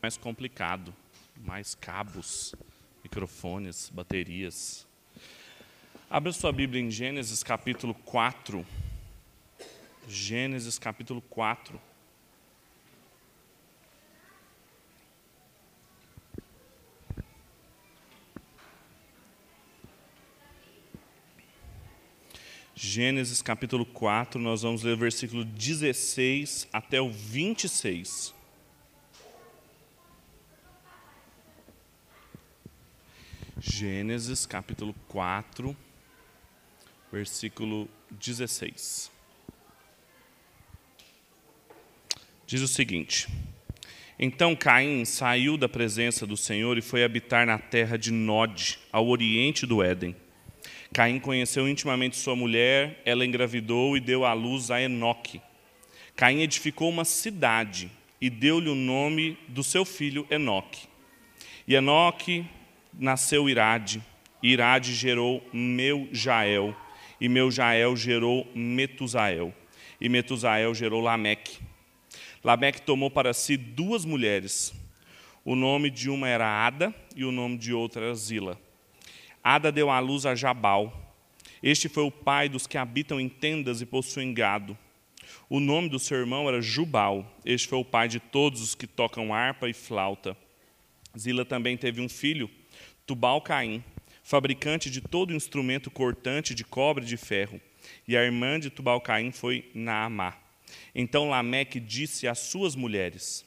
mais complicado, mais cabos, microfones, baterias. Abra sua Bíblia em Gênesis capítulo 4. Gênesis capítulo 4. Gênesis capítulo 4, nós vamos ler o versículo 16 até o 26. Gênesis capítulo 4, versículo 16. Diz o seguinte: Então Caim saiu da presença do Senhor e foi habitar na terra de Nod, ao oriente do Éden. Caim conheceu intimamente sua mulher, ela engravidou e deu à luz a Enoque. Caim edificou uma cidade e deu-lhe o nome do seu filho Enoque. E Enoque nasceu Irade, Irade gerou Meu-Jael, e Meu-Jael gerou Metusael, e Metusael gerou Lameque. Lameque tomou para si duas mulheres. O nome de uma era Ada e o nome de outra era Zila. Ada deu à luz a Jabal. Este foi o pai dos que habitam em tendas e possuem gado. O nome do seu irmão era Jubal. Este foi o pai de todos os que tocam harpa e flauta. Zila também teve um filho, Tubal-Caim, fabricante de todo instrumento cortante de cobre e de ferro. E a irmã de Tubal-Caim foi Naamá. Então Lameque disse às suas mulheres,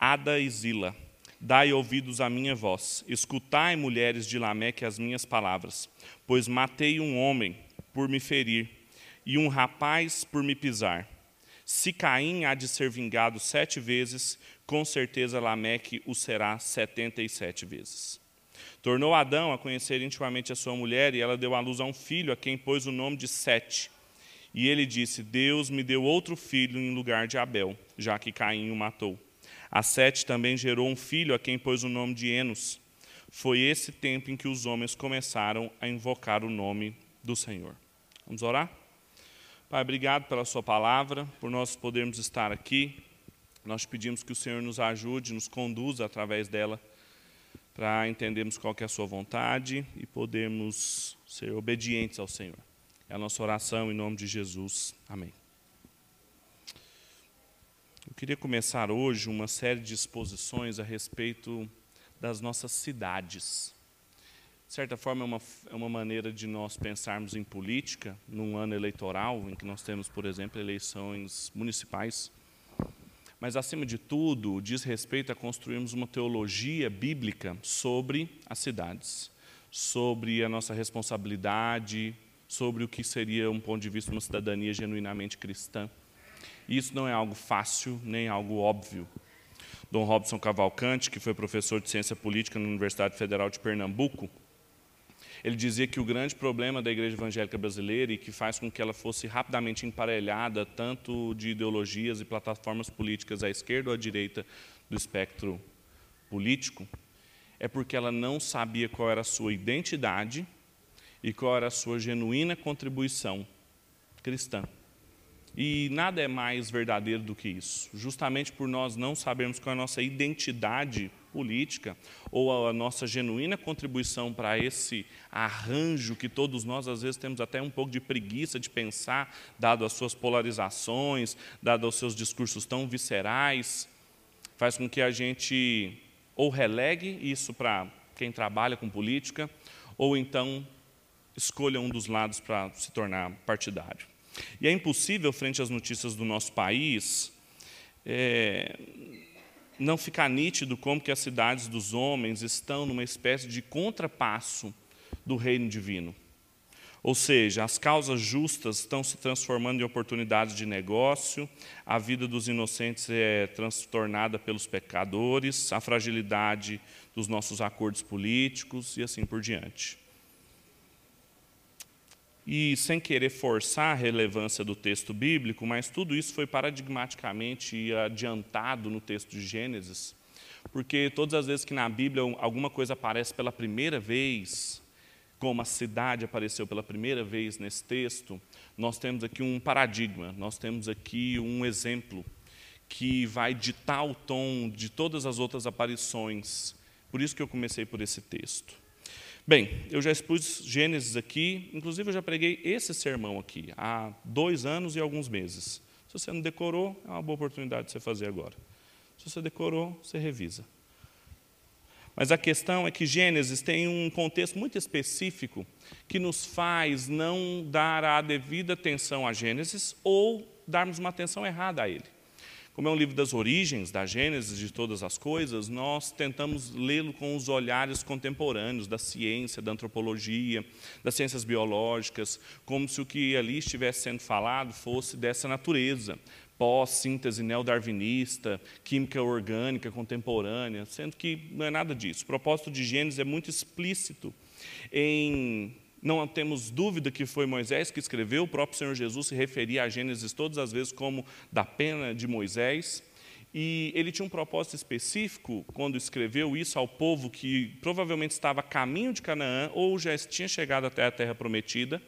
Ada e Zila, Dai ouvidos à minha voz, escutai, mulheres de Lameque, as minhas palavras, pois matei um homem por me ferir e um rapaz por me pisar. Se Caim há de ser vingado sete vezes, com certeza Lameque o será setenta e sete vezes. Tornou Adão a conhecer intimamente a sua mulher, e ela deu à luz a um filho, a quem pôs o nome de Sete. E ele disse: Deus me deu outro filho em lugar de Abel, já que Caim o matou. A Sete também gerou um filho a quem pôs o nome de Enos. Foi esse tempo em que os homens começaram a invocar o nome do Senhor. Vamos orar? Pai, obrigado pela Sua palavra, por nós podermos estar aqui. Nós pedimos que o Senhor nos ajude, nos conduza através dela, para entendermos qual é a Sua vontade e podermos ser obedientes ao Senhor. É a nossa oração em nome de Jesus. Amém. Eu queria começar hoje uma série de exposições a respeito das nossas cidades. De certa forma, é uma, é uma maneira de nós pensarmos em política num ano eleitoral, em que nós temos, por exemplo, eleições municipais. Mas, acima de tudo, diz respeito a construirmos uma teologia bíblica sobre as cidades, sobre a nossa responsabilidade, sobre o que seria, um ponto de vista, uma cidadania genuinamente cristã. E isso não é algo fácil, nem algo óbvio. Dom Robson Cavalcante, que foi professor de ciência política na Universidade Federal de Pernambuco, ele dizia que o grande problema da igreja evangélica brasileira e que faz com que ela fosse rapidamente emparelhada tanto de ideologias e plataformas políticas à esquerda ou à direita do espectro político é porque ela não sabia qual era a sua identidade e qual era a sua genuína contribuição cristã. E nada é mais verdadeiro do que isso. Justamente por nós não sabermos qual é a nossa identidade política ou a nossa genuína contribuição para esse arranjo que todos nós às vezes temos até um pouco de preguiça de pensar, dado as suas polarizações, dado os seus discursos tão viscerais, faz com que a gente ou relegue isso para quem trabalha com política, ou então escolha um dos lados para se tornar partidário. E é impossível, frente às notícias do nosso país, é, não ficar nítido como que as cidades dos homens estão numa espécie de contrapasso do reino divino. Ou seja, as causas justas estão se transformando em oportunidades de negócio, a vida dos inocentes é transtornada pelos pecadores, a fragilidade dos nossos acordos políticos e assim por diante e sem querer forçar a relevância do texto bíblico, mas tudo isso foi paradigmaticamente adiantado no texto de Gênesis, porque todas as vezes que na Bíblia alguma coisa aparece pela primeira vez, como a cidade apareceu pela primeira vez nesse texto, nós temos aqui um paradigma, nós temos aqui um exemplo que vai ditar o tom de todas as outras aparições. Por isso que eu comecei por esse texto. Bem, eu já expus Gênesis aqui, inclusive eu já preguei esse sermão aqui há dois anos e alguns meses. Se você não decorou, é uma boa oportunidade de você fazer agora. Se você decorou, você revisa. Mas a questão é que Gênesis tem um contexto muito específico que nos faz não dar a devida atenção a Gênesis ou darmos uma atenção errada a ele. Como é um livro das origens, da Gênesis, de todas as coisas, nós tentamos lê-lo com os olhares contemporâneos da ciência, da antropologia, das ciências biológicas, como se o que ali estivesse sendo falado fosse dessa natureza, pós-síntese neodarwinista, química orgânica contemporânea, sendo que não é nada disso. O propósito de Gênesis é muito explícito em não temos dúvida que foi Moisés que escreveu, o próprio Senhor Jesus se referia a Gênesis todas as vezes como da pena de Moisés. E ele tinha um propósito específico quando escreveu isso ao povo que provavelmente estava a caminho de Canaã ou já tinha chegado até a terra prometida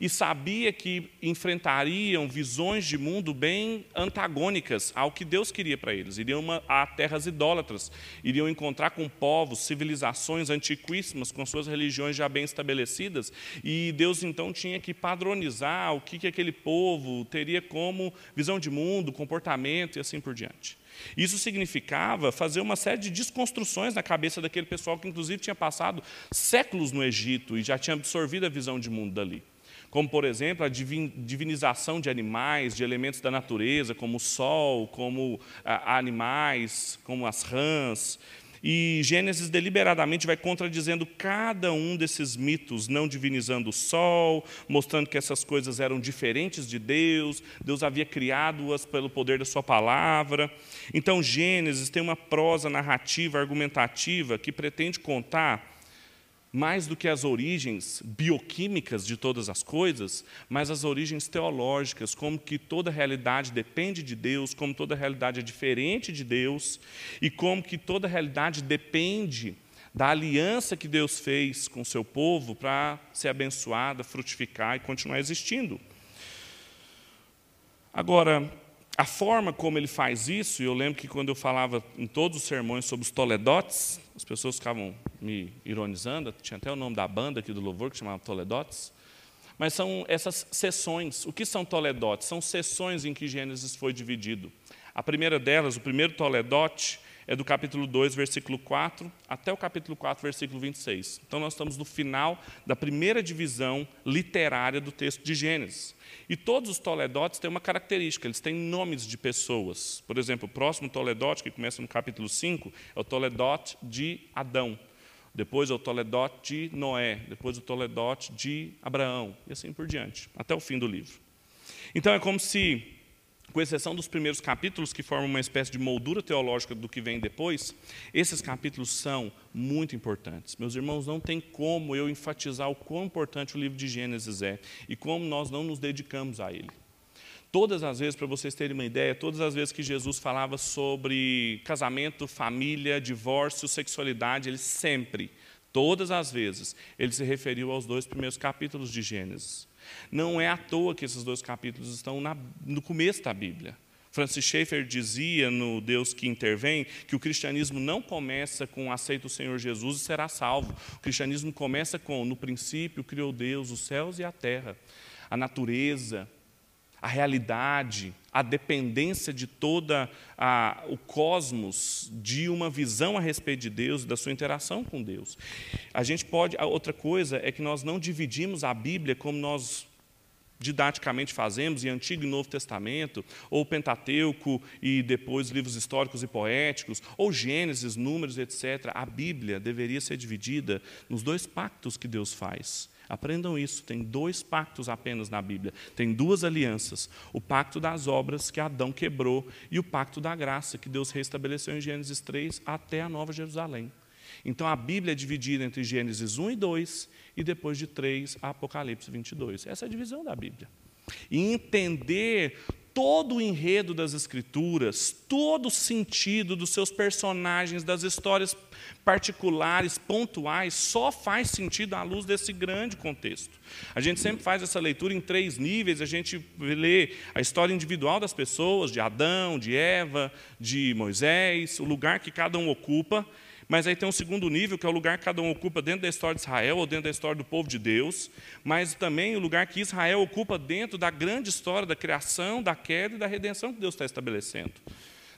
e sabia que enfrentariam visões de mundo bem antagônicas ao que Deus queria para eles. Iriam a terras idólatras, iriam encontrar com povos, civilizações antiquíssimas, com suas religiões já bem estabelecidas, e Deus então tinha que padronizar o que, que aquele povo teria como visão de mundo, comportamento e assim por diante. Isso significava fazer uma série de desconstruções na cabeça daquele pessoal que, inclusive, tinha passado séculos no Egito e já tinha absorvido a visão de mundo dali como, por exemplo, a divinização de animais, de elementos da natureza, como o sol, como ah, animais, como as rãs. E Gênesis deliberadamente vai contradizendo cada um desses mitos, não divinizando o sol, mostrando que essas coisas eram diferentes de Deus, Deus havia criado-as pelo poder da Sua palavra. Então, Gênesis tem uma prosa narrativa, argumentativa, que pretende contar mais do que as origens bioquímicas de todas as coisas, mas as origens teológicas, como que toda realidade depende de Deus, como toda realidade é diferente de Deus, e como que toda realidade depende da aliança que Deus fez com o seu povo para ser abençoada, frutificar e continuar existindo. Agora, a forma como ele faz isso, eu lembro que quando eu falava em todos os sermões sobre os toledotes, as pessoas ficavam me ironizando, tinha até o nome da banda aqui do louvor que chamava Toledotes, mas são essas sessões. O que são toledotes? São sessões em que Gênesis foi dividido. A primeira delas, o primeiro toledote, é do capítulo 2, versículo 4, até o capítulo 4, versículo 26. Então, nós estamos no final da primeira divisão literária do texto de Gênesis. E todos os toledotes têm uma característica, eles têm nomes de pessoas. Por exemplo, o próximo toledote, que começa no capítulo 5, é o toledote de Adão. Depois é o toledote de Noé. Depois o toledote de Abraão. E assim por diante, até o fim do livro. Então, é como se com exceção dos primeiros capítulos, que formam uma espécie de moldura teológica do que vem depois, esses capítulos são muito importantes. Meus irmãos, não tem como eu enfatizar o quão importante o livro de Gênesis é e como nós não nos dedicamos a ele. Todas as vezes, para vocês terem uma ideia, todas as vezes que Jesus falava sobre casamento, família, divórcio, sexualidade, ele sempre, todas as vezes, ele se referiu aos dois primeiros capítulos de Gênesis. Não é à toa que esses dois capítulos estão na, no começo da Bíblia. Francis Schaeffer dizia no Deus que intervém que o cristianismo não começa com aceita o Senhor Jesus e será salvo. O cristianismo começa com no princípio criou Deus os céus e a terra, a natureza, a realidade, a dependência de toda a, o cosmos de uma visão a respeito de Deus, da sua interação com Deus. A gente pode, a outra coisa é que nós não dividimos a Bíblia como nós didaticamente fazemos em Antigo e Novo Testamento, ou Pentateuco e depois livros históricos e poéticos, ou Gênesis, Números, etc. A Bíblia deveria ser dividida nos dois pactos que Deus faz. Aprendam isso, tem dois pactos apenas na Bíblia. Tem duas alianças: o pacto das obras que Adão quebrou e o pacto da graça que Deus restabeleceu em Gênesis 3 até a Nova Jerusalém. Então a Bíblia é dividida entre Gênesis 1 e 2 e depois de 3 a Apocalipse 22. Essa é a divisão da Bíblia. E entender todo o enredo das Escrituras, todo o sentido dos seus personagens, das histórias particulares, pontuais, só faz sentido à luz desse grande contexto. A gente sempre faz essa leitura em três níveis, a gente lê a história individual das pessoas, de Adão, de Eva, de Moisés, o lugar que cada um ocupa, mas aí tem um segundo nível, que é o lugar que cada um ocupa dentro da história de Israel ou dentro da história do povo de Deus, mas também o lugar que Israel ocupa dentro da grande história da criação, da queda e da redenção que Deus está estabelecendo.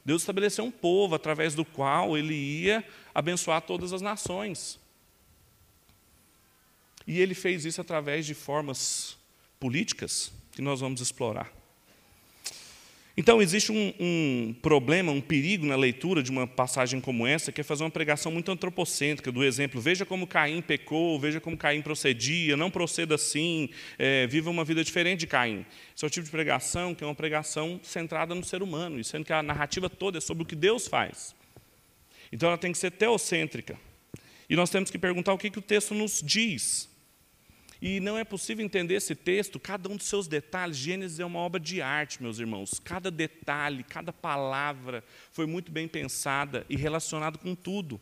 Deus estabeleceu um povo através do qual ele ia abençoar todas as nações. E ele fez isso através de formas políticas que nós vamos explorar. Então, existe um, um, problema, um perigo na leitura de uma passagem como essa, que é fazer uma pregação muito antropocêntrica, do exemplo, veja como Caim pecou, veja como Caim procedia, não proceda assim, é, viva uma vida diferente de Caim. Esse é o tipo de pregação que é uma pregação centrada no ser humano, e sendo que a narrativa toda é sobre o que Deus faz. Então, ela tem que ser teocêntrica. E nós temos que perguntar o que, que o texto nos diz. E não é possível entender esse texto, cada um dos seus detalhes. Gênesis é uma obra de arte, meus irmãos. Cada detalhe, cada palavra foi muito bem pensada e relacionado com tudo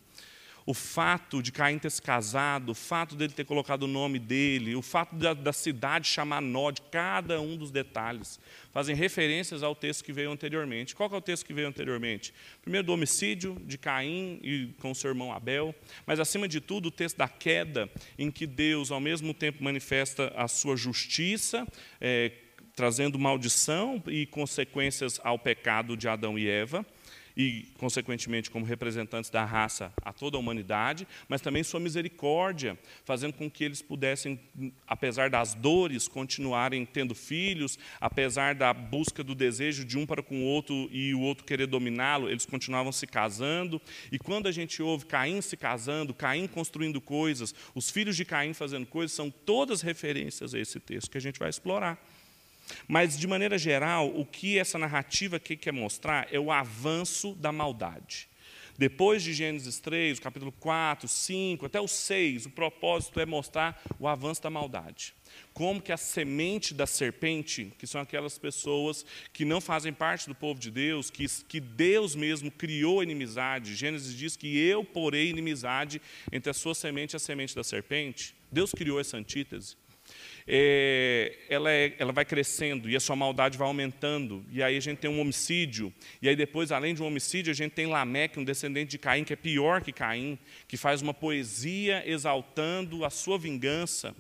o fato de Caim ter se casado, o fato dele ter colocado o nome dele, o fato da, da, cidade chamar Nod, cada um dos detalhes fazem referências ao texto que veio anteriormente. Qual é o texto que veio anteriormente? Primeiro do homicídio de Caim e com seu irmão Abel, mas acima de tudo o texto da queda, em que Deus ao mesmo tempo manifesta a sua justiça, é, trazendo maldição e consequências ao pecado de Adão e Eva e, consequentemente, como representantes da raça a toda a humanidade, mas também sua misericórdia, fazendo com que eles pudessem, apesar das dores, continuarem tendo filhos, apesar da busca do desejo de um para com o outro e o outro querer dominá-lo, eles continuavam se casando. E quando a gente ouve Caim se casando, Caim construindo coisas, os filhos de Caim fazendo coisas, são todas referências a esse texto que a gente vai explorar. Mas, de maneira geral, o que essa narrativa aqui quer mostrar é o avanço da maldade. Depois de Gênesis 3, o capítulo 4, 5, até o 6, o propósito é mostrar o avanço da maldade. Como que a semente da serpente, que são aquelas pessoas que não fazem parte do povo de Deus, que, que Deus mesmo criou inimizade. Gênesis diz que eu porei inimizade entre a sua semente e a semente da serpente. Deus criou essa antítese é, ela, é, ela vai crescendo e a sua maldade vai aumentando. E aí a gente tem um homicídio. E aí depois, além de um homicídio, a gente tem Lameque, um descendente de Caim, que é pior que Caim, que faz uma poesia exaltando a sua vingança.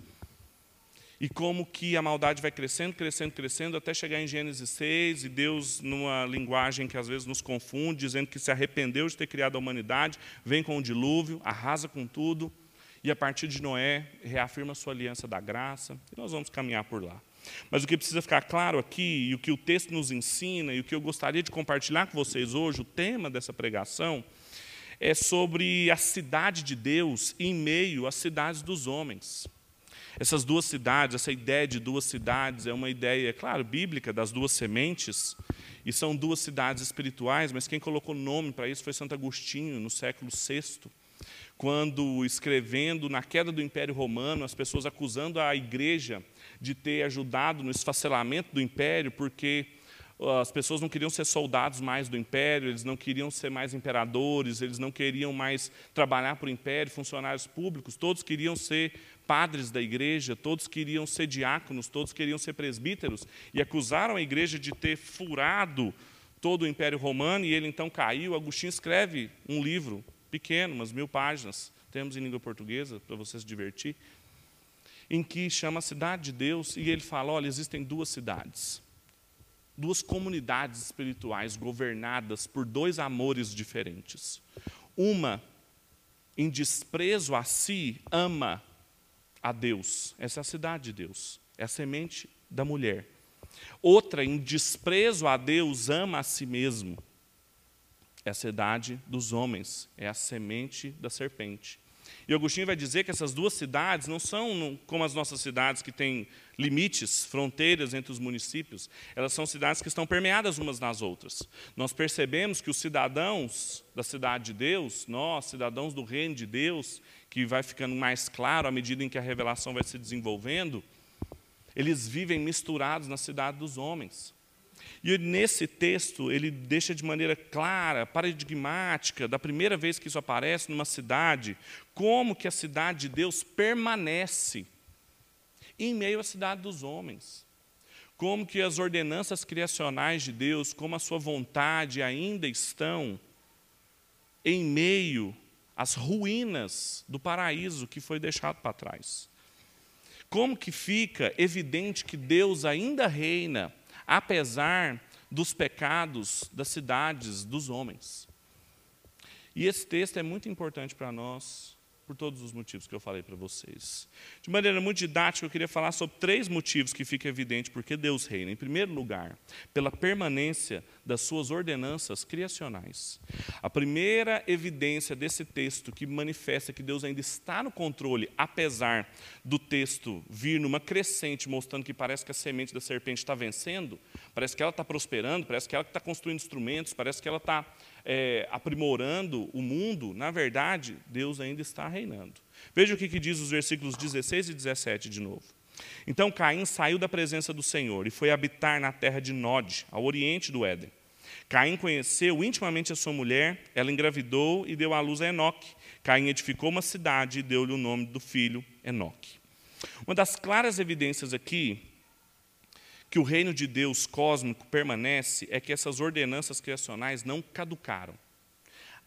E como que a maldade vai crescendo, crescendo, crescendo, até chegar em Gênesis 6, e Deus, numa linguagem que às vezes nos confunde, dizendo que se arrependeu de ter criado a humanidade, vem com o dilúvio, arrasa com tudo e a partir de Noé reafirma sua aliança da graça, e nós vamos caminhar por lá. Mas o que precisa ficar claro aqui, e o que o texto nos ensina, e o que eu gostaria de compartilhar com vocês hoje, o tema dessa pregação, é sobre a cidade de Deus em meio às cidades dos homens. Essas duas cidades, essa ideia de duas cidades é uma ideia, é claro, bíblica, das duas sementes, e são duas cidades espirituais, mas quem colocou nome para isso foi Santo Agostinho, no século VI quando escrevendo na queda do Império Romano, as pessoas acusando a igreja de ter ajudado no esfacelamento do império, porque as pessoas não queriam ser soldados mais do império, eles não queriam ser mais imperadores, eles não queriam mais trabalhar para o império, funcionários públicos, todos queriam ser padres da igreja, todos queriam ser diáconos, todos queriam ser presbíteros, e acusaram a igreja de ter furado todo o império romano, e ele então caiu. Agostinho escreve um livro pequeno, umas mil páginas, temos em língua portuguesa, para você se divertir, em que chama a cidade de Deus, e ele fala: olha, existem duas cidades, duas comunidades espirituais governadas por dois amores diferentes. Uma, em desprezo a si, ama a Deus, essa é a cidade de Deus, é a semente da mulher. Outra, em desprezo a Deus, ama a si mesmo é a cidade dos homens, é a semente da serpente. E Agostinho vai dizer que essas duas cidades não são como as nossas cidades que têm limites, fronteiras entre os municípios, elas são cidades que estão permeadas umas nas outras. Nós percebemos que os cidadãos da cidade de Deus, nós, cidadãos do reino de Deus, que vai ficando mais claro à medida em que a revelação vai se desenvolvendo, eles vivem misturados na cidade dos homens. E nesse texto, ele deixa de maneira clara, paradigmática, da primeira vez que isso aparece numa cidade, como que a cidade de Deus permanece em meio à cidade dos homens. Como que as ordenanças criacionais de Deus, como a sua vontade ainda estão em meio às ruínas do paraíso que foi deixado para trás. Como que fica evidente que Deus ainda reina apesar dos pecados das cidades, dos homens. E esse texto é muito importante para nós, por todos os motivos que eu falei para vocês. De maneira muito didática, eu queria falar sobre três motivos que fica evidente porque Deus reina. Em primeiro lugar, pela permanência das suas ordenanças criacionais. A primeira evidência desse texto que manifesta que Deus ainda está no controle, apesar do texto vir numa crescente, mostrando que parece que a semente da serpente está vencendo, parece que ela está prosperando, parece que ela está construindo instrumentos, parece que ela está é, aprimorando o mundo, na verdade, Deus ainda está reinando. Veja o que, que diz os versículos 16 e 17 de novo. Então Caim saiu da presença do Senhor e foi habitar na terra de Nod, ao oriente do Éden. Caim conheceu intimamente a sua mulher, ela engravidou e deu à luz a Enoque. Caim edificou uma cidade e deu-lhe o nome do filho Enoque. Uma das claras evidências aqui que o reino de Deus cósmico permanece é que essas ordenanças criacionais não caducaram.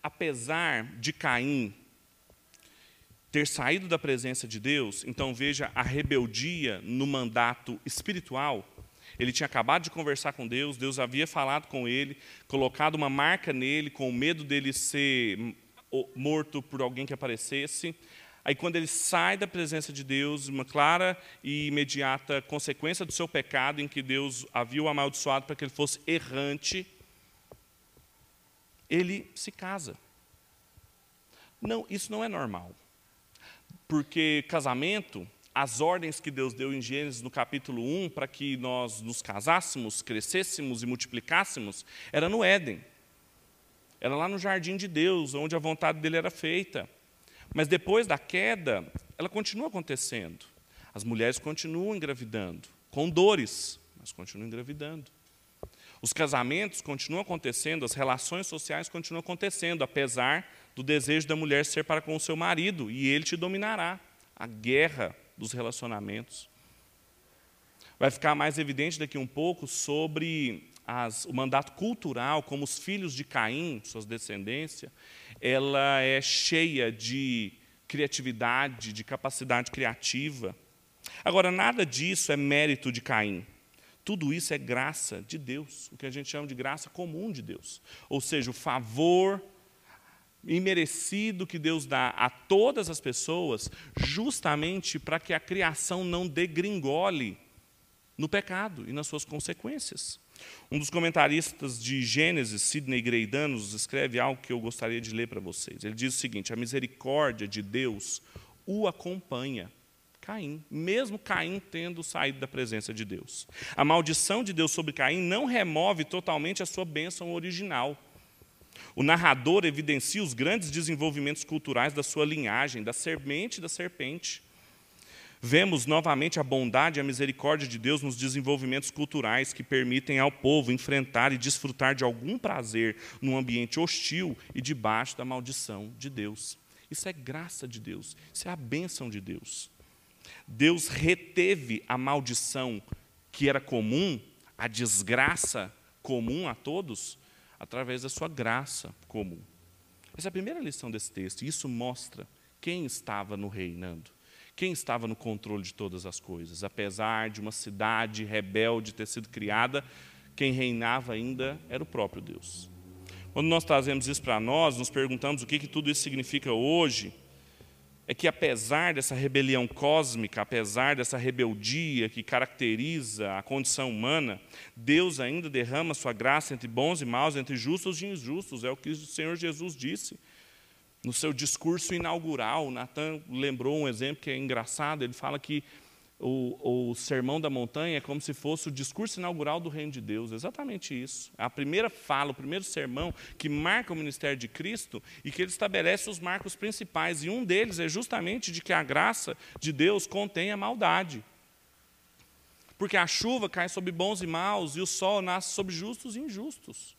Apesar de Caim ter saído da presença de Deus, então veja a rebeldia no mandato espiritual. Ele tinha acabado de conversar com Deus, Deus havia falado com ele, colocado uma marca nele, com medo dele ser morto por alguém que aparecesse. Aí, quando ele sai da presença de Deus, uma clara e imediata consequência do seu pecado, em que Deus havia o amaldiçoado para que ele fosse errante, ele se casa. Não, isso não é normal. Porque casamento, as ordens que Deus deu em Gênesis no capítulo 1 para que nós nos casássemos, crescêssemos e multiplicássemos, era no Éden. Era lá no jardim de Deus, onde a vontade dele era feita. Mas depois da queda, ela continua acontecendo. As mulheres continuam engravidando, com dores, mas continuam engravidando. Os casamentos continuam acontecendo, as relações sociais continuam acontecendo, apesar do desejo da mulher ser para com o seu marido, e ele te dominará. A guerra dos relacionamentos. Vai ficar mais evidente daqui um pouco sobre as, o mandato cultural, como os filhos de Caim, suas descendências, ela é cheia de criatividade, de capacidade criativa. Agora, nada disso é mérito de Caim. Tudo isso é graça de Deus, o que a gente chama de graça comum de Deus. Ou seja, o favor imerecido que Deus dá a todas as pessoas, justamente para que a criação não degringole no pecado e nas suas consequências. Um dos comentaristas de Gênesis, Sidney Greidan, escreve algo que eu gostaria de ler para vocês. Ele diz o seguinte: a misericórdia de Deus o acompanha. Caim, mesmo Caim tendo saído da presença de Deus. A maldição de Deus sobre Caim não remove totalmente a sua bênção original. O narrador evidencia os grandes desenvolvimentos culturais da sua linhagem, da semente da serpente. Vemos novamente a bondade e a misericórdia de Deus nos desenvolvimentos culturais que permitem ao povo enfrentar e desfrutar de algum prazer num ambiente hostil e debaixo da maldição de Deus. Isso é graça de Deus, isso é a bênção de Deus. Deus reteve a maldição que era comum, a desgraça comum a todos, através da sua graça comum. Essa é a primeira lição desse texto, e isso mostra quem estava no reinando. Quem estava no controle de todas as coisas? Apesar de uma cidade rebelde ter sido criada, quem reinava ainda era o próprio Deus. Quando nós trazemos isso para nós, nos perguntamos o que, que tudo isso significa hoje, é que apesar dessa rebelião cósmica, apesar dessa rebeldia que caracteriza a condição humana, Deus ainda derrama sua graça entre bons e maus, entre justos e injustos, é o que o Senhor Jesus disse. No seu discurso inaugural, Natan lembrou um exemplo que é engraçado. Ele fala que o, o, Sermão da Montanha é como se fosse o discurso inaugural do Reino de Deus. Exatamente isso. É a primeira fala, o primeiro sermão que marca o ministério de Cristo e que ele estabelece os marcos principais. E um deles é justamente de que a graça de Deus contém a maldade. Porque a chuva cai sobre bons e maus e o sol nasce sobre justos e injustos.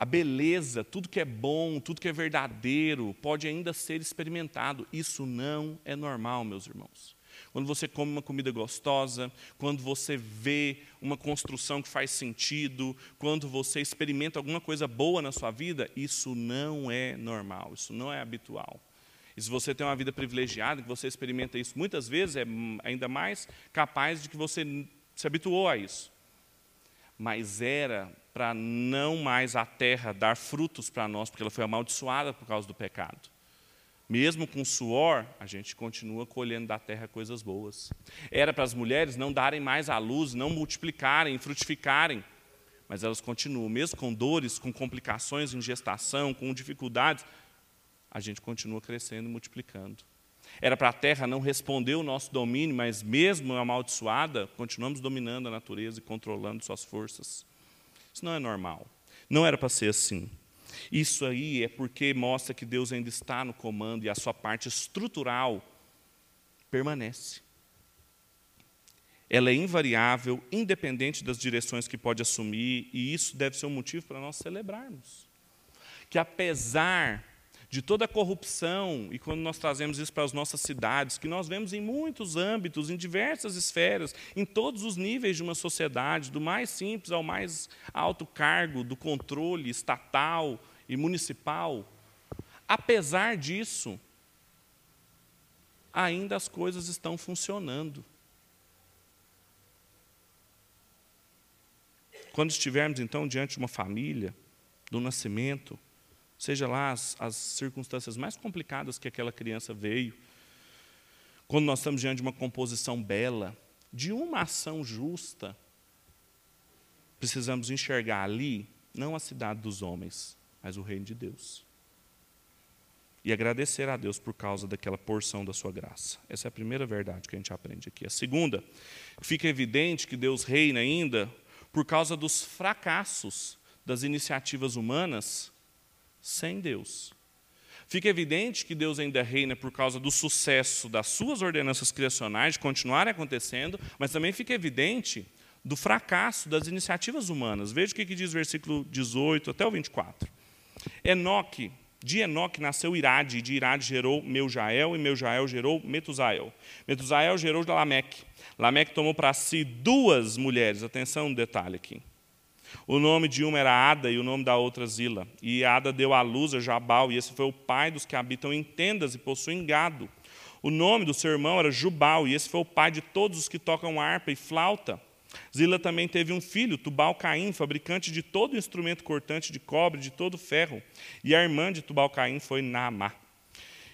A beleza, tudo que é bom, tudo que é verdadeiro, pode ainda ser experimentado. Isso não é normal, meus irmãos. Quando você come uma comida gostosa, quando você vê uma construção que faz sentido, quando você experimenta alguma coisa boa na sua vida, isso não é normal, isso não é habitual. E se você tem uma vida privilegiada, que você experimenta isso muitas vezes, é ainda mais capaz de que você se habituou a isso. Mas era para não mais a terra dar frutos para nós, porque ela foi amaldiçoada por causa do pecado. Mesmo com suor, a gente continua colhendo da terra coisas boas. Era para as mulheres não darem mais à luz, não multiplicarem, frutificarem, mas elas continuam, mesmo com dores, com complicações em gestação, com dificuldades, a gente continua crescendo e multiplicando. Era para a terra não responder o nosso domínio, mas mesmo amaldiçoada, continuamos dominando a natureza e controlando suas forças. Isso não é normal. Não era para ser assim. Isso aí é porque mostra que Deus ainda está no comando e a sua parte estrutural permanece. Ela é invariável, independente das direções que pode assumir, e isso deve ser um motivo para nós celebrarmos. Que apesar de toda a corrupção, e quando nós trazemos isso para as nossas cidades, que nós vemos em muitos âmbitos, em diversas esferas, em todos os níveis de uma sociedade, do mais simples ao mais alto cargo, do controle estatal e municipal, apesar disso, ainda as coisas estão funcionando. Quando estivermos, então, diante de uma família, do nascimento, seja lá as, as circunstâncias mais complicadas que aquela criança veio, quando nós estamos diante de uma composição bela, de uma ação justa, precisamos enxergar ali não a cidade dos homens, mas o reino de Deus. E agradecer a Deus por causa daquela porção da sua graça. Essa é a primeira verdade que a gente aprende aqui. A segunda, fica evidente que Deus reina ainda por causa dos fracassos das iniciativas humanas sem Deus. Fica evidente que Deus ainda reina por causa do sucesso das suas ordenanças criacionais, de continuarem acontecendo, mas também fica evidente do fracasso das iniciativas humanas. Veja o que diz o versículo 18 até o 24. Enoque, de Enoque nasceu Irade, e de Irade gerou Meujael, e Meujael gerou Metusael. Metusael gerou Lameque. Lameque tomou para si duas mulheres, atenção no detalhe aqui. O nome de uma era Ada e o nome da outra Zila. E Ada deu à luz a Jabal, e esse foi o pai dos que habitam em tendas e possuem gado. O nome do seu irmão era Jubal, e esse foi o pai de todos os que tocam harpa e flauta. Zila também teve um filho, Tubal Caim, fabricante de todo instrumento cortante de cobre, de todo ferro. E a irmã de Tubal Caim foi Naamá.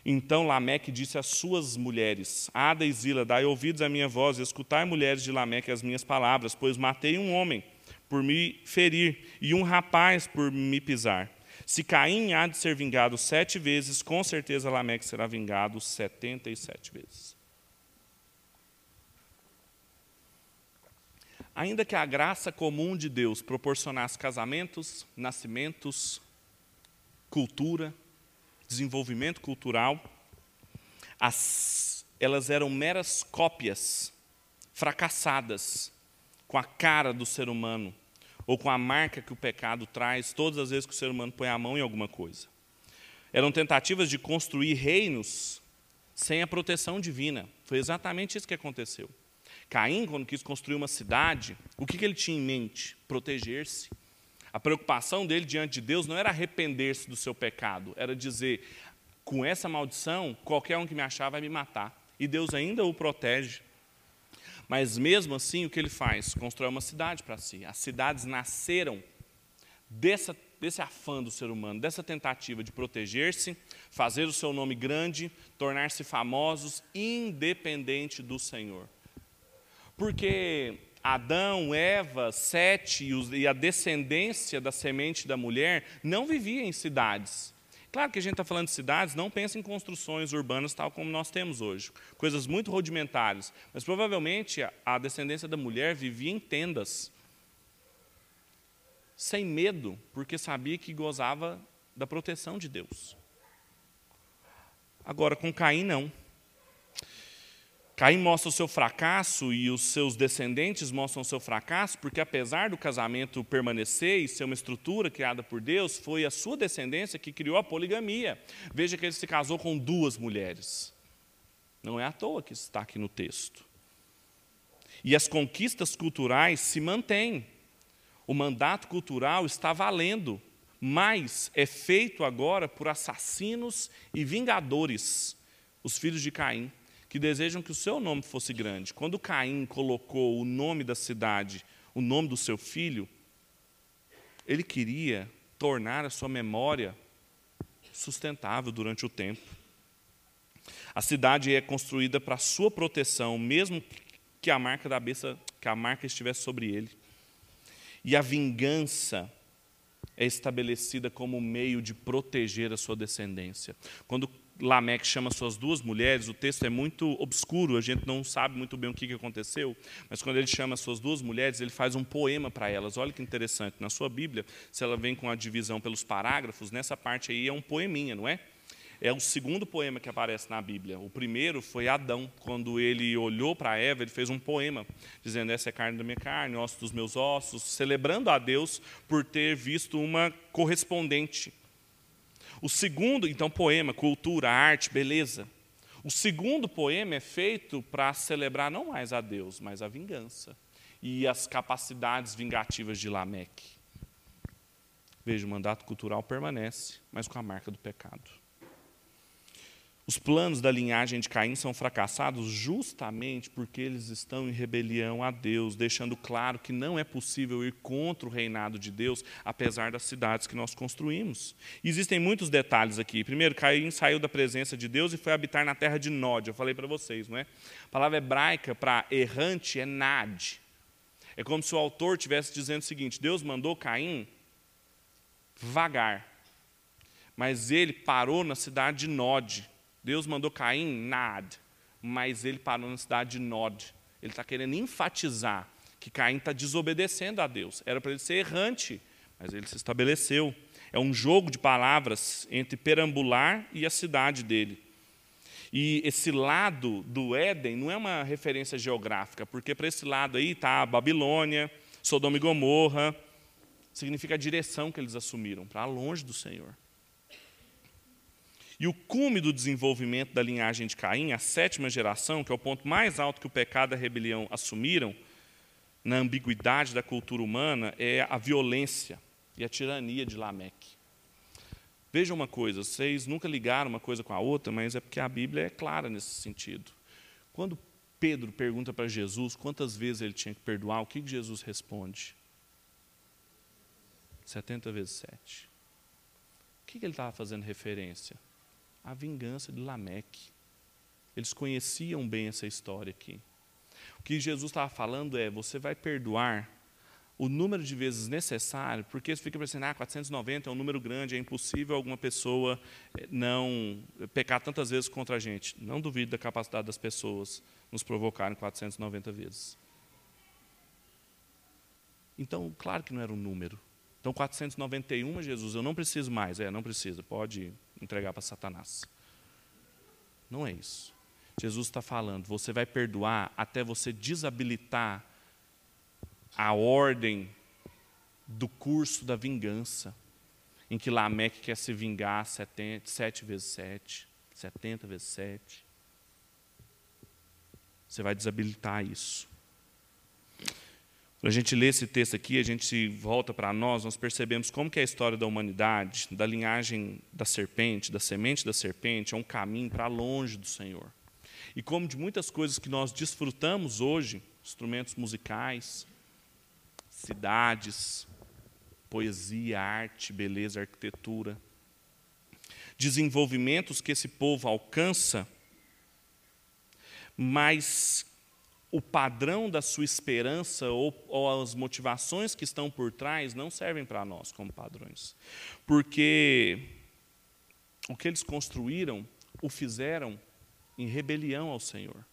Então Lameque disse às suas mulheres: Ada e Zila, dai ouvidos à minha voz, e escutai, mulheres de Lameque, as minhas palavras, pois matei um homem por me ferir, e um rapaz por me pisar. Se Caim há de ser vingado sete vezes, com certeza Lameque será vingado setenta e sete vezes. Ainda que a graça comum de Deus proporcionasse casamentos, nascimentos, cultura, desenvolvimento cultural, as, elas eram meras cópias fracassadas com a cara do ser humano, ou com a marca que o pecado traz todas as vezes que o ser humano põe a mão em alguma coisa. Eram tentativas de construir reinos sem a proteção divina. Foi exatamente isso que aconteceu. Caim, quando quis construir uma cidade, o que ele tinha em mente? Proteger-se. A preocupação dele diante de Deus não era arrepender-se do seu pecado, era dizer: com essa maldição, qualquer um que me achar vai me matar. E Deus ainda o protege. Mas mesmo assim, o que ele faz? Constrói uma cidade para si. As cidades nasceram dessa, desse afã do ser humano, dessa tentativa de proteger-se, fazer o seu nome grande, tornar-se famosos, independente do Senhor. Porque Adão, Eva, Sete e a descendência da semente da mulher não viviam em cidades. Claro que a gente está falando de cidades, não pensa em construções urbanas tal como nós temos hoje, coisas muito rudimentares. Mas provavelmente a descendência da mulher vivia em tendas, sem medo, porque sabia que gozava da proteção de Deus. Agora, com Caim, não. Caim mostra o seu fracasso e os seus descendentes mostram o seu fracasso, porque apesar do casamento permanecer e ser uma estrutura criada por Deus, foi a sua descendência que criou a poligamia. Veja que ele se casou com duas mulheres. Não é à toa que está aqui no texto. E as conquistas culturais se mantêm. O mandato cultural está valendo, mas é feito agora por assassinos e vingadores, os filhos de Caim que desejam que o seu nome fosse grande. Quando Caim colocou o nome da cidade, o nome do seu filho, ele queria tornar a sua memória sustentável durante o tempo. A cidade é construída para sua proteção, mesmo que a marca da besta, que a marca estivesse sobre ele. E a vingança é estabelecida como meio de proteger a sua descendência. Quando Lameque chama suas duas mulheres, o texto é muito obscuro, a gente não sabe muito bem o que aconteceu, mas quando ele chama suas duas mulheres, ele faz um poema para elas. Olha que interessante, na sua Bíblia, se ela vem com a divisão pelos parágrafos, nessa parte aí é um poeminha, não é? É o segundo poema que aparece na Bíblia. O primeiro foi Adão, quando ele olhou para Eva, ele fez um poema, dizendo: Essa é carne da minha carne, osso dos meus ossos, celebrando a Deus por ter visto uma correspondente o segundo, então, poema, cultura, arte, beleza. O segundo poema é feito para celebrar não mais a Deus, mas a vingança e as capacidades vingativas de Lameque. Veja, o mandato cultural permanece, mas com a marca do pecado. Os planos da linhagem de Caim são fracassados justamente porque eles estão em rebelião a Deus, deixando claro que não é possível ir contra o reinado de Deus, apesar das cidades que nós construímos. Existem muitos detalhes aqui. Primeiro, Caim saiu da presença de Deus e foi habitar na terra de Nod. Eu falei para vocês, não é? A palavra hebraica para errante é Nad. É como se o autor estivesse dizendo o seguinte: Deus mandou Caim vagar, mas ele parou na cidade de Nod Deus mandou Caim, Nad, mas ele parou na cidade de Nod. Ele está querendo enfatizar que Caim está desobedecendo a Deus. Era para ele ser errante, mas ele se estabeleceu. É um jogo de palavras entre perambular e a cidade dele. E esse lado do Éden não é uma referência geográfica, porque para esse lado aí está Babilônia, Sodoma e Gomorra, significa a direção que eles assumiram, para longe do Senhor. E o cume do desenvolvimento da linhagem de Caim, a sétima geração, que é o ponto mais alto que o pecado e a rebelião assumiram, na ambiguidade da cultura humana, é a violência e a tirania de Lameque. Vejam uma coisa, vocês nunca ligaram uma coisa com a outra, mas é porque a Bíblia é clara nesse sentido. Quando Pedro pergunta para Jesus quantas vezes ele tinha que perdoar, o que Jesus responde? 70 vezes 7. O que ele estava fazendo referência? A vingança de Lameque. Eles conheciam bem essa história aqui. O que Jesus estava falando é: você vai perdoar o número de vezes necessário, porque você fica pensando, ah, 490 é um número grande, é impossível alguma pessoa eh, não pecar tantas vezes contra a gente. Não duvido da capacidade das pessoas nos provocarem 490 vezes. Então, claro que não era um número. Então, 491, Jesus, eu não preciso mais. É, não precisa, pode entregar para Satanás. Não é isso. Jesus está falando, você vai perdoar até você desabilitar a ordem do curso da vingança, em que Lameque quer se vingar 70, 7 vezes 7, 70 vezes 7. Você vai desabilitar isso. Quando a gente lê esse texto aqui, a gente volta para nós, nós percebemos como que é a história da humanidade, da linhagem da serpente, da semente da serpente, é um caminho para longe do Senhor. E como de muitas coisas que nós desfrutamos hoje, instrumentos musicais, cidades, poesia, arte, beleza, arquitetura, desenvolvimentos que esse povo alcança, mas o padrão da sua esperança ou, ou, as motivações que estão por trás não servem para nós como padrões. Porque o que eles construíram, o fizeram em rebelião ao Senhor.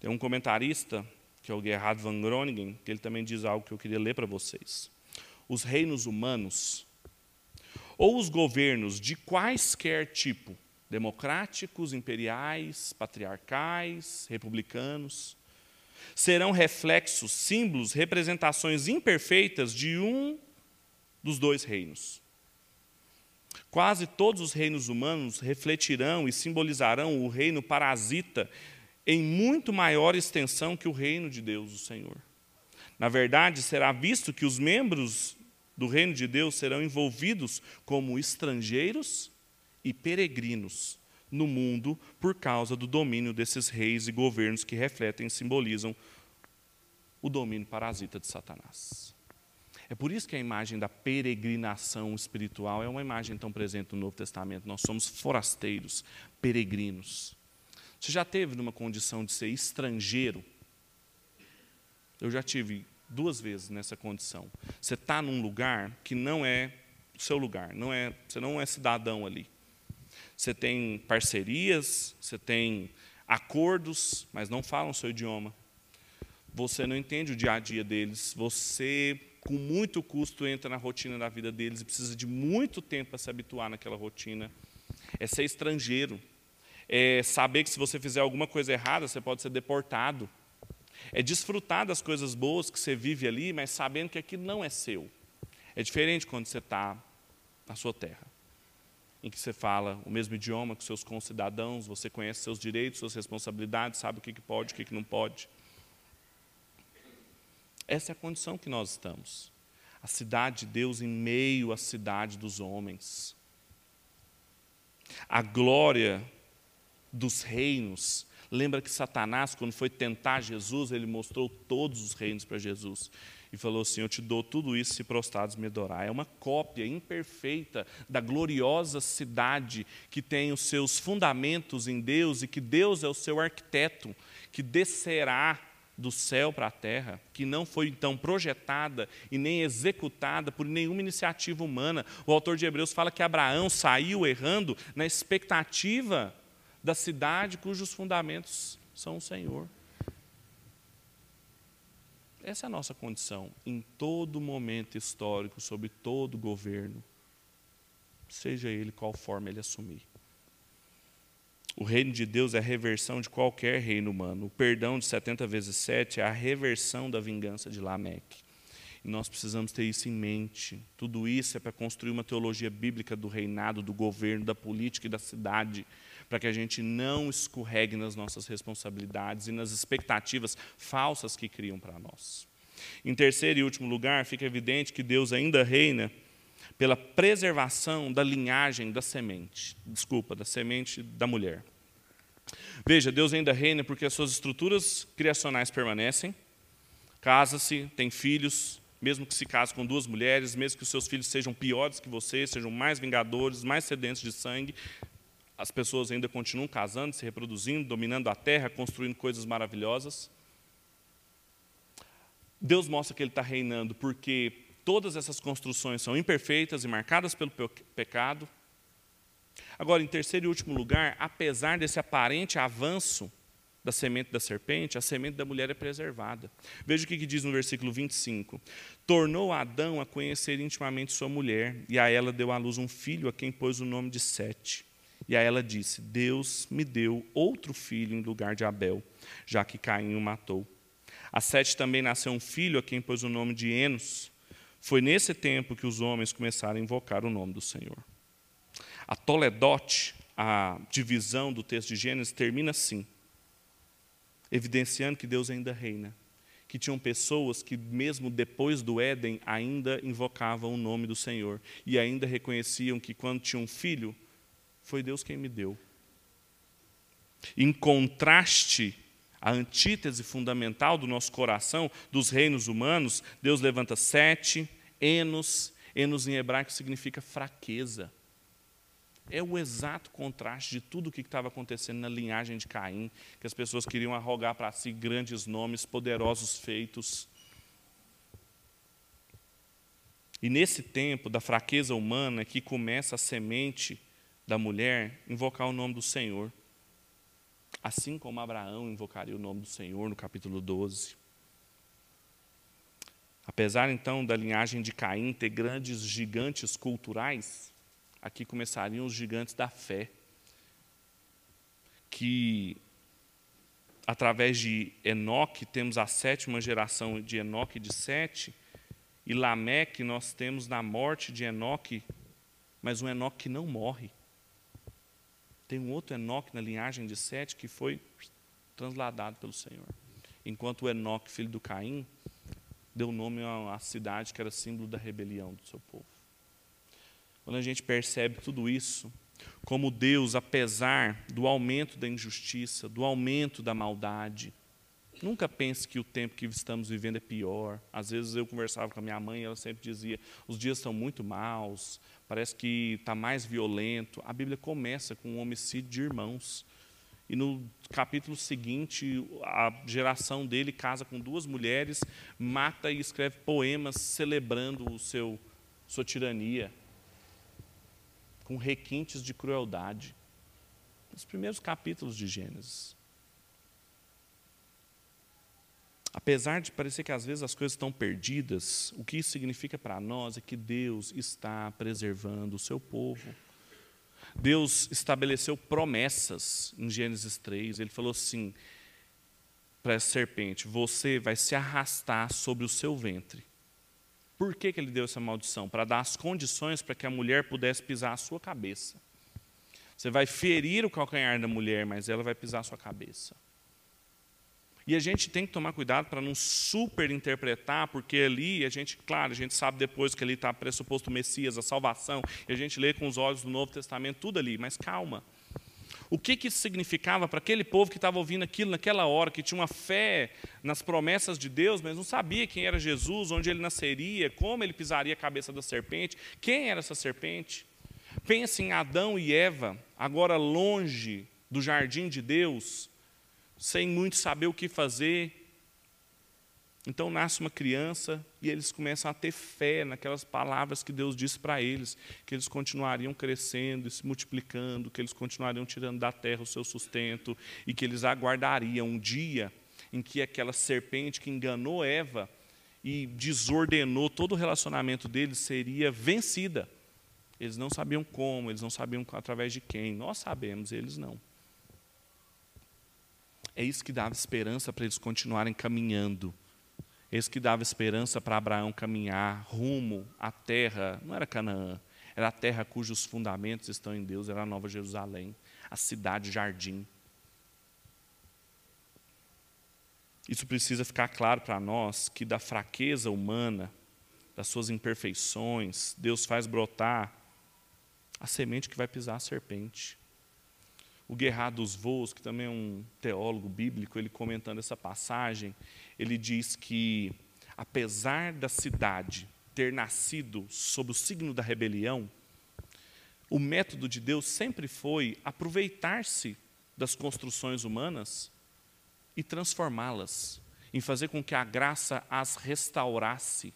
Tem um comentarista, que é o Gerhard van Groningen, que ele também diz algo que eu queria ler para vocês. Os reinos humanos, ou os governos de quaisquer tipo, democráticos, imperiais, patriarcais, republicanos, serão reflexos, símbolos, representações imperfeitas de um dos dois reinos. Quase todos os reinos humanos refletirão e simbolizarão o reino parasita em muito maior extensão que o reino de Deus, o Senhor. Na verdade, será visto que os membros do reino de Deus serão envolvidos como estrangeiros e peregrinos no mundo por causa do domínio desses reis e governos que refletem e simbolizam o domínio parasita de Satanás. É por isso que a imagem da peregrinação espiritual é uma imagem tão presente no Novo Testamento. Nós somos forasteiros, peregrinos. Você já teve numa condição de ser estrangeiro? Eu já tive duas vezes nessa condição. Você está num lugar que não é o seu lugar, não é, você não é cidadão ali. Você tem parcerias, você tem acordos, mas não falam o seu idioma. Você não entende o dia a dia deles. Você, com muito custo, entra na rotina da vida deles e precisa de muito tempo para se habituar naquela rotina. É ser estrangeiro. É saber que se você fizer alguma coisa errada, você pode ser deportado. É desfrutar das coisas boas que você vive ali, mas sabendo que aquilo não é seu. É diferente quando você está na sua terra, em que você fala o mesmo idioma que seus concidadãos, você conhece seus direitos, suas responsabilidades, sabe o que pode, o que não pode. Essa é a condição que nós estamos. A cidade de Deus em meio à cidade dos homens. A glória dos reinos Lembra que Satanás, quando foi tentar Jesus, ele mostrou todos os reinos para Jesus. E falou assim: Eu te dou tudo isso se prostrados me adorar. É uma cópia imperfeita da gloriosa cidade que tem os seus fundamentos em Deus e que Deus é o seu arquiteto, que descerá do céu para a terra, que não foi então projetada e nem executada por nenhuma iniciativa humana. O autor de Hebreus fala que Abraão saiu errando na expectativa da cidade cujos fundamentos são o Senhor. Essa é a nossa condição em todo momento histórico, sob todo governo, seja ele qual forma ele assumir. O reino de Deus é a reversão de qualquer reino humano. O perdão de 70 vezes 7 é a reversão da vingança de Lameque. E nós precisamos ter isso em mente. Tudo isso é para construir uma teologia bíblica do reinado, do governo, da política e da cidade para que a gente não escorregue nas nossas responsabilidades e nas expectativas falsas que criam para nós. Em terceiro e último lugar, fica evidente que Deus ainda reina pela preservação da linhagem da semente, desculpa, da semente da mulher. Veja, Deus ainda reina porque as suas estruturas criacionais permanecem, casa-se, tem filhos, mesmo que se case com duas mulheres, mesmo que os seus filhos sejam piores que você, sejam mais vingadores, mais sedentos de sangue, as pessoas ainda continuam casando, se reproduzindo, dominando a terra, construindo coisas maravilhosas. Deus mostra que Ele está reinando porque todas essas construções são imperfeitas e marcadas pelo pecado. Agora, em terceiro e último lugar, apesar desse aparente avanço da semente da serpente, a semente da mulher é preservada. Veja o que diz no versículo 25: Tornou Adão a conhecer intimamente sua mulher, e a ela deu à luz um filho, a quem pôs o nome de Sete. E aí ela disse: Deus me deu outro filho em lugar de Abel, já que Caim o matou. A Sete também nasceu um filho a quem pôs o nome de Enos. Foi nesse tempo que os homens começaram a invocar o nome do Senhor. A Toledote, a divisão do texto de Gênesis, termina assim, evidenciando que Deus ainda reina. Que tinham pessoas que, mesmo depois do Éden, ainda invocavam o nome do Senhor e ainda reconheciam que, quando tinham um filho, foi Deus quem me deu. Em contraste, a antítese fundamental do nosso coração, dos reinos humanos, Deus levanta sete, enos, enos em hebraico significa fraqueza. É o exato contraste de tudo o que estava acontecendo na linhagem de Caim, que as pessoas queriam arrogar para si grandes nomes, poderosos feitos. E nesse tempo da fraqueza humana que começa a semente da mulher invocar o nome do Senhor. Assim como Abraão invocaria o nome do Senhor no capítulo 12. Apesar então da linhagem de Caim ter grandes gigantes culturais, aqui começariam os gigantes da fé. que através de Enoque temos a sétima geração de Enoque de Sete, e Lameque nós temos na morte de Enoque, mas um Enoque que não morre. Tem um outro Enoque na linhagem de Sete que foi transladado pelo Senhor. Enquanto o Enoque, filho do Caim, deu nome à cidade que era símbolo da rebelião do seu povo. Quando a gente percebe tudo isso, como Deus, apesar do aumento da injustiça, do aumento da maldade, nunca pense que o tempo que estamos vivendo é pior. Às vezes eu conversava com a minha mãe ela sempre dizia: os dias estão muito maus, parece que está mais violento. A Bíblia começa com um homicídio de irmãos. E no capítulo seguinte, a geração dele casa com duas mulheres, mata e escreve poemas celebrando o seu sua tirania com requintes de crueldade. Os primeiros capítulos de Gênesis. Apesar de parecer que às vezes as coisas estão perdidas, o que isso significa para nós é que Deus está preservando o seu povo. Deus estabeleceu promessas em Gênesis 3. Ele falou assim para a serpente: Você vai se arrastar sobre o seu ventre por que, que ele deu essa maldição? Para dar as condições para que a mulher pudesse pisar a sua cabeça. Você vai ferir o calcanhar da mulher, mas ela vai pisar a sua cabeça. E a gente tem que tomar cuidado para não superinterpretar, porque ali a gente, claro, a gente sabe depois que ali está pressuposto o Messias, a salvação, e a gente lê com os olhos do Novo Testamento tudo ali, mas calma. O que, que isso significava para aquele povo que estava ouvindo aquilo naquela hora, que tinha uma fé nas promessas de Deus, mas não sabia quem era Jesus, onde ele nasceria, como ele pisaria a cabeça da serpente, quem era essa serpente? Pense em Adão e Eva, agora longe do jardim de Deus, sem muito saber o que fazer, então nasce uma criança e eles começam a ter fé naquelas palavras que Deus disse para eles, que eles continuariam crescendo e se multiplicando, que eles continuariam tirando da terra o seu sustento e que eles aguardariam um dia em que aquela serpente que enganou Eva e desordenou todo o relacionamento deles seria vencida. Eles não sabiam como, eles não sabiam através de quem. Nós sabemos, eles não. É isso que dava esperança para eles continuarem caminhando esse que dava esperança para Abraão caminhar rumo à terra, não era Canaã, era a terra cujos fundamentos estão em Deus, era a Nova Jerusalém, a cidade jardim. Isso precisa ficar claro para nós que da fraqueza humana, das suas imperfeições, Deus faz brotar a semente que vai pisar a serpente. O Guerra dos Voos, que também é um teólogo bíblico, ele comentando essa passagem, ele diz que, apesar da cidade ter nascido sob o signo da rebelião, o método de Deus sempre foi aproveitar-se das construções humanas e transformá-las, em fazer com que a graça as restaurasse.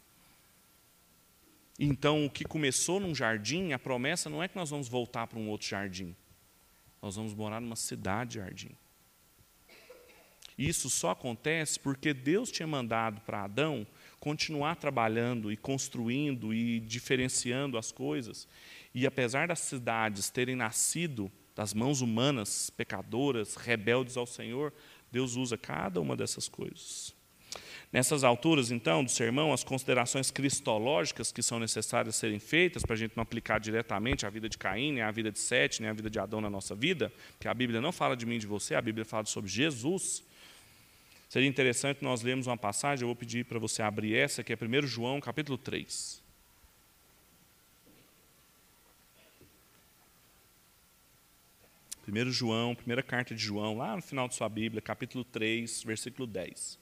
Então, o que começou num jardim, a promessa não é que nós vamos voltar para um outro jardim. Nós vamos morar numa cidade jardim. Isso só acontece porque Deus tinha mandado para Adão continuar trabalhando e construindo e diferenciando as coisas. E apesar das cidades terem nascido das mãos humanas, pecadoras, rebeldes ao Senhor, Deus usa cada uma dessas coisas. Nessas alturas, então, do sermão, as considerações cristológicas que são necessárias serem feitas, para a gente não aplicar diretamente a vida de Caim, nem a vida de Sete, nem a vida de Adão na nossa vida, porque a Bíblia não fala de mim e de você, a Bíblia fala sobre Jesus. Seria interessante nós lermos uma passagem, eu vou pedir para você abrir essa, que é 1 João, capítulo 3. Primeiro João, primeira carta de João, lá no final de sua Bíblia, capítulo 3, versículo 10.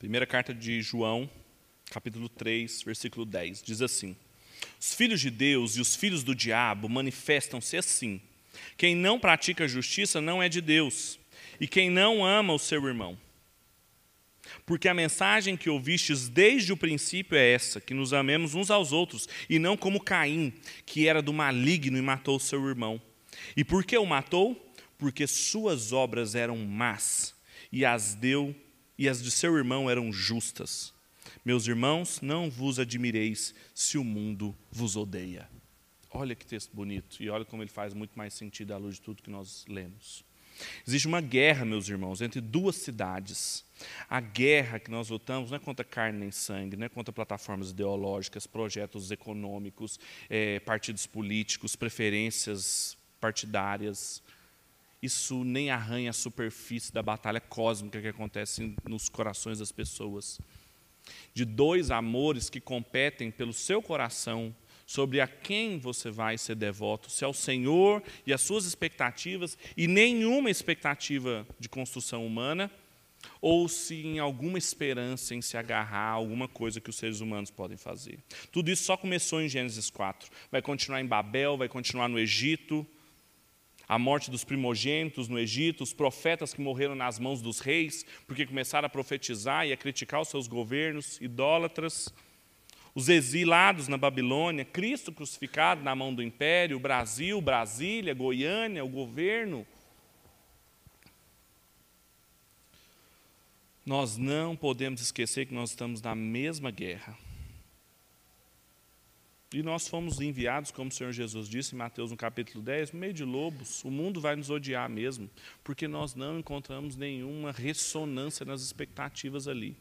Primeira carta de João, capítulo 3, versículo 10, diz assim: Os filhos de Deus e os filhos do diabo manifestam-se assim. Quem não pratica justiça não é de Deus, e quem não ama o seu irmão. Porque a mensagem que ouvistes desde o princípio é essa: que nos amemos uns aos outros, e não como Caim, que era do maligno e matou o seu irmão. E por que o matou? Porque suas obras eram más, e as deu, e as de seu irmão eram justas. Meus irmãos, não vos admireis se o mundo vos odeia. Olha que texto bonito, e olha como ele faz muito mais sentido à luz de tudo que nós lemos. Existe uma guerra, meus irmãos, entre duas cidades. A guerra que nós lutamos não é contra carne nem sangue, não é contra plataformas ideológicas, projetos econômicos, é, partidos políticos, preferências partidárias. Isso nem arranha a superfície da batalha cósmica que acontece nos corações das pessoas. De dois amores que competem pelo seu coração sobre a quem você vai ser devoto, se é o Senhor e as suas expectativas, e nenhuma expectativa de construção humana, ou se em alguma esperança em se agarrar a alguma coisa que os seres humanos podem fazer. Tudo isso só começou em Gênesis 4. Vai continuar em Babel, vai continuar no Egito, a morte dos primogênitos no Egito, os profetas que morreram nas mãos dos reis, porque começaram a profetizar e a criticar os seus governos idólatras os exilados na Babilônia, Cristo crucificado na mão do império, o Brasil, Brasília, Goiânia, o governo. Nós não podemos esquecer que nós estamos na mesma guerra. E nós fomos enviados, como o Senhor Jesus disse em Mateus no capítulo 10, no meio de lobos. O mundo vai nos odiar mesmo, porque nós não encontramos nenhuma ressonância nas expectativas ali.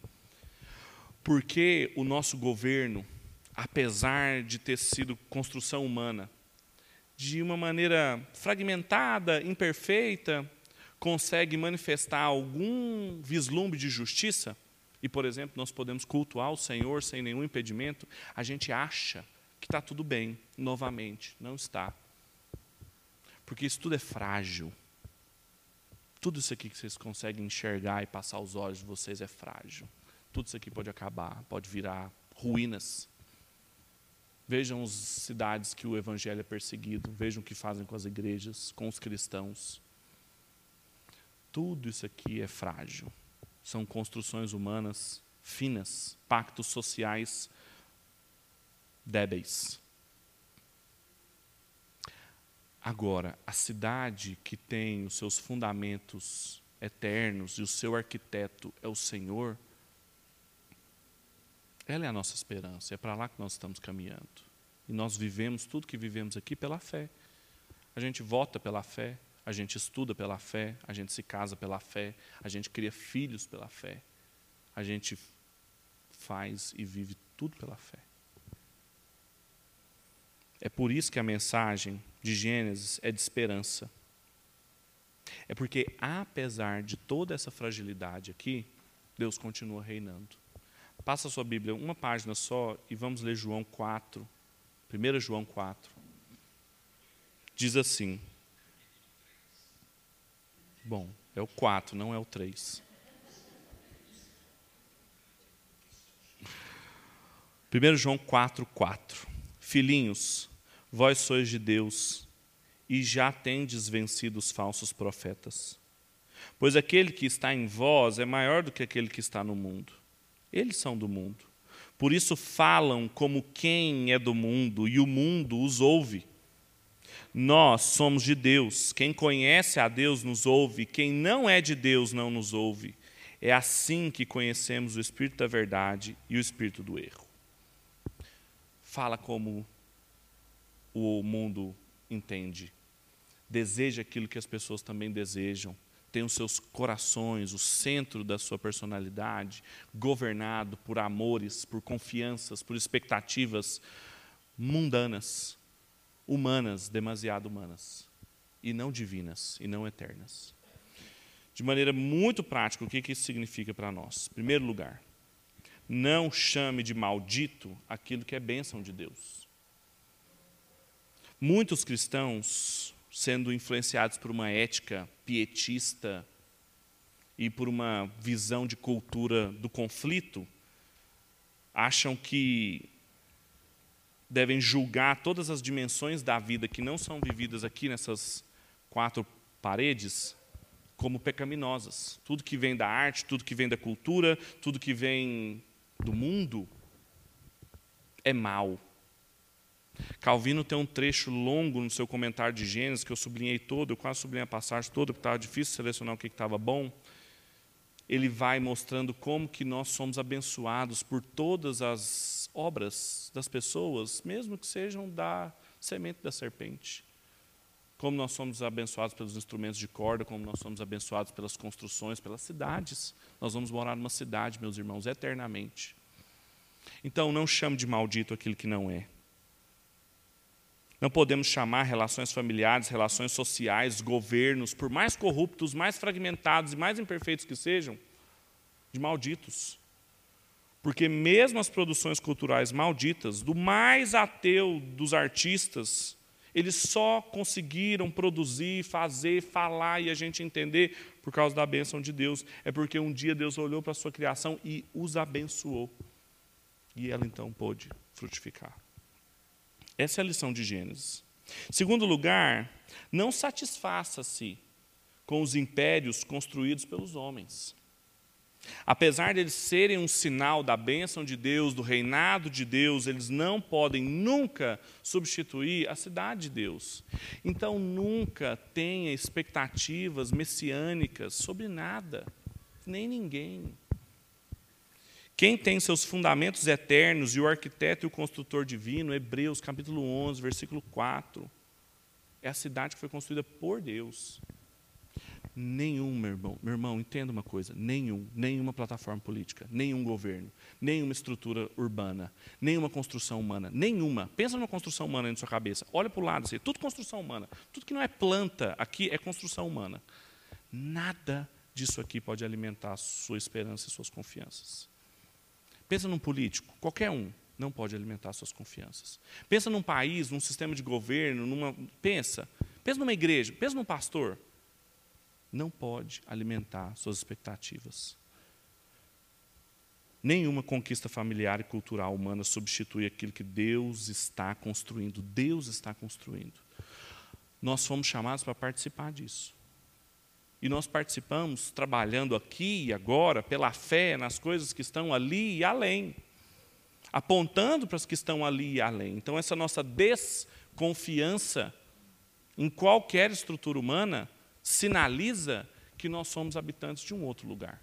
Porque o nosso governo, apesar de ter sido construção humana, de uma maneira fragmentada, imperfeita, consegue manifestar algum vislumbre de justiça, e, por exemplo, nós podemos cultuar o Senhor sem nenhum impedimento, a gente acha que está tudo bem, novamente. Não está. Porque isso tudo é frágil. Tudo isso aqui que vocês conseguem enxergar e passar os olhos de vocês é frágil. Tudo isso aqui pode acabar, pode virar ruínas. Vejam as cidades que o evangelho é perseguido, vejam o que fazem com as igrejas, com os cristãos. Tudo isso aqui é frágil. São construções humanas finas, pactos sociais débeis. Agora, a cidade que tem os seus fundamentos eternos e o seu arquiteto é o Senhor, ela é a nossa esperança, é para lá que nós estamos caminhando. E nós vivemos tudo que vivemos aqui pela fé. A gente vota pela fé, a gente estuda pela fé, a gente se casa pela fé, a gente cria filhos pela fé, a gente faz e vive tudo pela fé. É por isso que a mensagem de Gênesis é de esperança. É porque, apesar de toda essa fragilidade aqui, Deus continua reinando. Passa a sua Bíblia uma página só e vamos ler João 4. 1 João 4. Diz assim. Bom, é o 4, não é o 3. 1 João 4, 4. Filhinhos, vós sois de Deus e já tendes vencido os falsos profetas. Pois aquele que está em vós é maior do que aquele que está no mundo. Eles são do mundo. Por isso falam como quem é do mundo e o mundo os ouve. Nós somos de Deus. Quem conhece a Deus nos ouve, quem não é de Deus não nos ouve. É assim que conhecemos o espírito da verdade e o espírito do erro. Fala como o mundo entende. Deseja aquilo que as pessoas também desejam tem os seus corações, o centro da sua personalidade, governado por amores, por confianças, por expectativas mundanas, humanas, demasiado humanas, e não divinas, e não eternas. De maneira muito prática, o que isso significa para nós? Em primeiro lugar, não chame de maldito aquilo que é bênção de Deus. Muitos cristãos sendo influenciados por uma ética pietista e por uma visão de cultura do conflito, acham que devem julgar todas as dimensões da vida que não são vividas aqui nessas quatro paredes como pecaminosas. Tudo que vem da arte, tudo que vem da cultura, tudo que vem do mundo é mal. Calvino tem um trecho longo no seu comentário de Gênesis, que eu sublinhei todo, eu quase sublinhei a passagem toda, porque estava difícil selecionar o que estava bom. ele vai mostrando como que nós somos abençoados por todas as obras das pessoas, mesmo que sejam da semente da serpente. Como nós somos abençoados pelos instrumentos de corda, como nós somos abençoados pelas construções, pelas cidades. Nós vamos morar numa cidade, meus irmãos, eternamente. Então, não chame de maldito aquilo que não é. Não podemos chamar relações familiares, relações sociais, governos, por mais corruptos, mais fragmentados e mais imperfeitos que sejam, de malditos. Porque mesmo as produções culturais malditas, do mais ateu dos artistas, eles só conseguiram produzir, fazer, falar e a gente entender por causa da bênção de Deus. É porque um dia Deus olhou para a sua criação e os abençoou. E ela então pôde frutificar. Essa é a lição de Gênesis. Segundo lugar, não satisfaça-se com os impérios construídos pelos homens. Apesar de eles serem um sinal da bênção de Deus, do reinado de Deus, eles não podem nunca substituir a cidade de Deus. Então, nunca tenha expectativas messiânicas sobre nada, nem ninguém. Quem tem seus fundamentos eternos e o arquiteto e o construtor divino, Hebreus capítulo 11, versículo 4, é a cidade que foi construída por Deus. Nenhum, meu irmão, meu irmão, entenda uma coisa: nenhum, nenhuma plataforma política, nenhum governo, nenhuma estrutura urbana, nenhuma construção humana, nenhuma. Pensa numa construção humana aí na sua cabeça. Olha para o lado, assim, tudo construção humana. Tudo que não é planta aqui é construção humana. Nada disso aqui pode alimentar a sua esperança e suas confianças. Pensa num político, qualquer um, não pode alimentar suas confianças. Pensa num país, num sistema de governo, numa, pensa. Pensa numa igreja, pensa num pastor. Não pode alimentar suas expectativas. Nenhuma conquista familiar e cultural humana substitui aquilo que Deus está construindo. Deus está construindo. Nós fomos chamados para participar disso. E nós participamos trabalhando aqui e agora, pela fé, nas coisas que estão ali e além. Apontando para as que estão ali e além. Então, essa nossa desconfiança em qualquer estrutura humana sinaliza que nós somos habitantes de um outro lugar.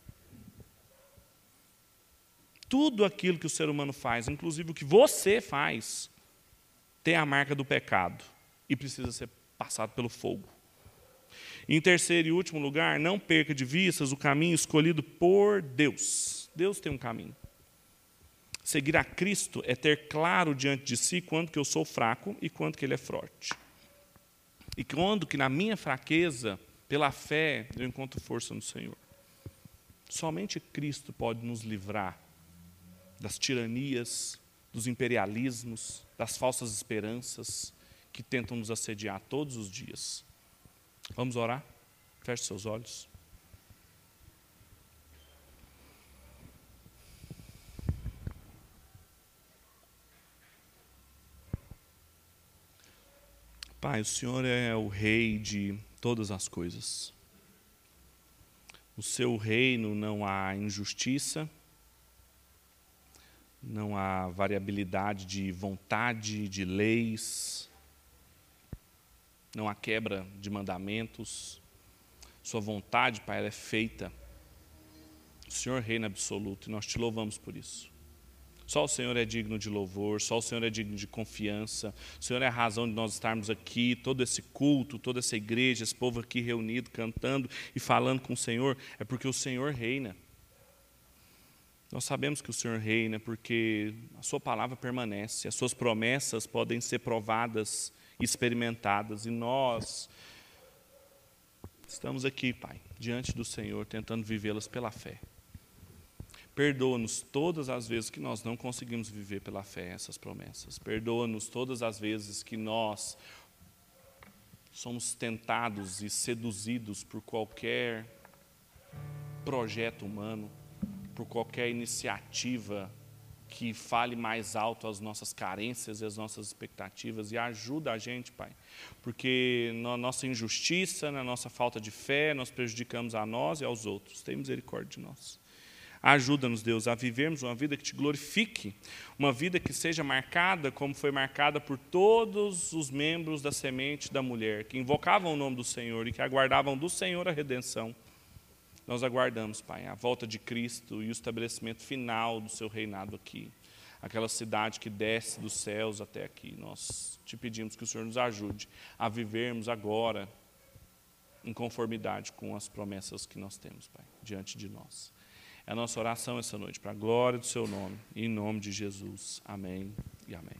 Tudo aquilo que o ser humano faz, inclusive o que você faz, tem a marca do pecado e precisa ser passado pelo fogo. Em terceiro e último lugar, não perca de vistas o caminho escolhido por Deus. Deus tem um caminho. Seguir a Cristo é ter claro diante de si quanto que eu sou fraco e quanto que Ele é forte. E quando que na minha fraqueza, pela fé, eu encontro força no Senhor. Somente Cristo pode nos livrar das tiranias, dos imperialismos, das falsas esperanças que tentam nos assediar todos os dias. Vamos orar? Feche seus olhos. Pai, o Senhor é o Rei de todas as coisas. No seu reino não há injustiça, não há variabilidade de vontade, de leis, não há quebra de mandamentos. Sua vontade, Pai, ela é feita. O Senhor reina absoluto e nós te louvamos por isso. Só o Senhor é digno de louvor, só o Senhor é digno de confiança. O Senhor é a razão de nós estarmos aqui, todo esse culto, toda essa igreja, esse povo aqui reunido, cantando e falando com o Senhor, é porque o Senhor reina. Nós sabemos que o Senhor reina porque a Sua palavra permanece, as Suas promessas podem ser provadas experimentadas. E nós estamos aqui, Pai, diante do Senhor, tentando vivê-las pela fé. Perdoa-nos todas as vezes que nós não conseguimos viver pela fé essas promessas. Perdoa-nos todas as vezes que nós somos tentados e seduzidos por qualquer projeto humano, por qualquer iniciativa que fale mais alto as nossas carências e as nossas expectativas e ajuda a gente, Pai. Porque na nossa injustiça, na nossa falta de fé, nós prejudicamos a nós e aos outros. Tem misericórdia de nós. Ajuda-nos, Deus, a vivermos uma vida que te glorifique, uma vida que seja marcada como foi marcada por todos os membros da semente da mulher, que invocavam o nome do Senhor e que aguardavam do Senhor a redenção. Nós aguardamos, Pai, a volta de Cristo e o estabelecimento final do seu reinado aqui. Aquela cidade que desce dos céus até aqui. Nós te pedimos que o Senhor nos ajude a vivermos agora em conformidade com as promessas que nós temos, Pai, diante de nós. É a nossa oração essa noite, para a glória do seu nome, em nome de Jesus. Amém e amém.